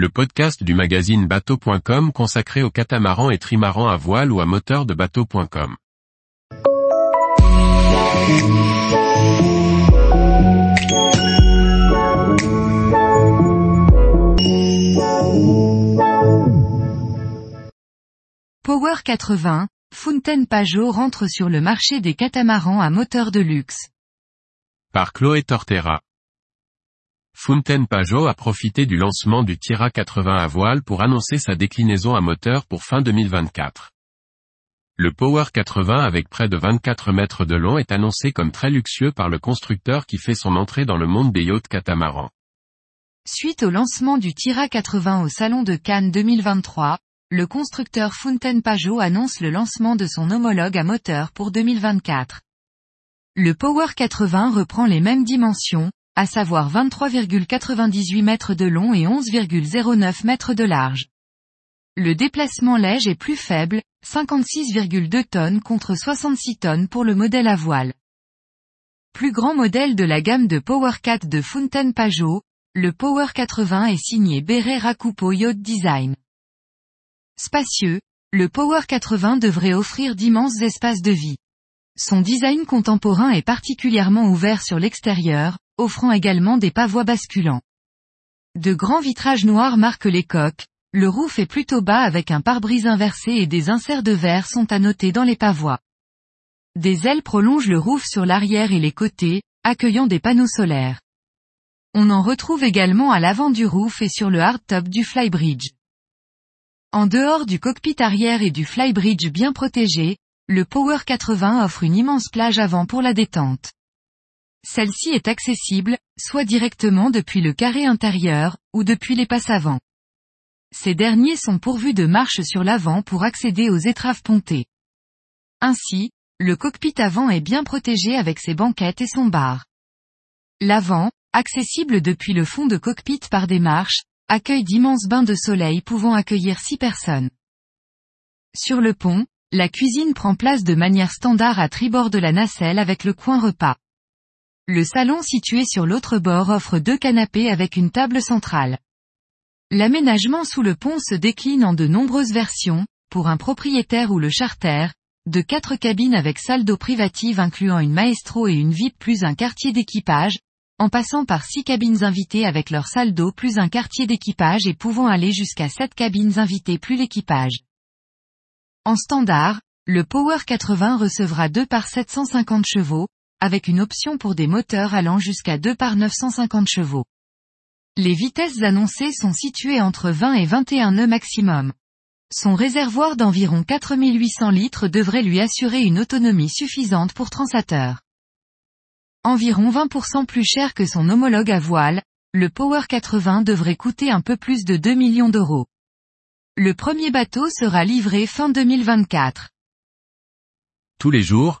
le podcast du magazine bateau.com consacré aux catamarans et trimarans à voile ou à moteur de bateau.com. Power 80, Fountain Pajot rentre sur le marché des catamarans à moteur de luxe. Par Chloé Tortera. Fountain Pajot a profité du lancement du Tira 80 à voile pour annoncer sa déclinaison à moteur pour fin 2024. Le Power 80 avec près de 24 mètres de long est annoncé comme très luxueux par le constructeur qui fait son entrée dans le monde des yachts catamarans. Suite au lancement du Tira 80 au Salon de Cannes 2023, le constructeur Fountain Pajot annonce le lancement de son homologue à moteur pour 2024. Le Power 80 reprend les mêmes dimensions, à savoir 23,98 mètres de long et 11,09 mètres de large. Le déplacement léger est plus faible, 56,2 tonnes contre 66 tonnes pour le modèle à voile. Plus grand modèle de la gamme de Power 4 de Fountain Pajot, le Power 80 est signé Beret Rakupo Yacht Design. Spacieux, le Power 80 devrait offrir d'immenses espaces de vie. Son design contemporain est particulièrement ouvert sur l'extérieur, offrant également des pavois basculants. De grands vitrages noirs marquent les coques, le roof est plutôt bas avec un pare-brise inversé et des inserts de verre sont à noter dans les pavois. Des ailes prolongent le roof sur l'arrière et les côtés, accueillant des panneaux solaires. On en retrouve également à l'avant du roof et sur le hardtop du flybridge. En dehors du cockpit arrière et du flybridge bien protégé, le Power 80 offre une immense plage avant pour la détente. Celle-ci est accessible, soit directement depuis le carré intérieur, ou depuis les passes avant. Ces derniers sont pourvus de marches sur l'avant pour accéder aux étraves pontées. Ainsi, le cockpit avant est bien protégé avec ses banquettes et son bar. L'avant, accessible depuis le fond de cockpit par des marches, accueille d'immenses bains de soleil pouvant accueillir six personnes. Sur le pont, la cuisine prend place de manière standard à tribord de la nacelle avec le coin repas. Le salon situé sur l'autre bord offre deux canapés avec une table centrale. L'aménagement sous le pont se décline en de nombreuses versions, pour un propriétaire ou le charter, de quatre cabines avec salle d'eau privative incluant une maestro et une VIP plus un quartier d'équipage, en passant par six cabines invitées avec leur salle d'eau plus un quartier d'équipage et pouvant aller jusqu'à sept cabines invitées plus l'équipage. En standard, le Power 80 recevra 2 par 750 chevaux, avec une option pour des moteurs allant jusqu'à 2 par 950 chevaux. Les vitesses annoncées sont situées entre 20 et 21 nœuds maximum. Son réservoir d'environ 4800 litres devrait lui assurer une autonomie suffisante pour transateur. Environ 20% plus cher que son homologue à voile, le Power 80 devrait coûter un peu plus de 2 millions d'euros. Le premier bateau sera livré fin 2024. Tous les jours,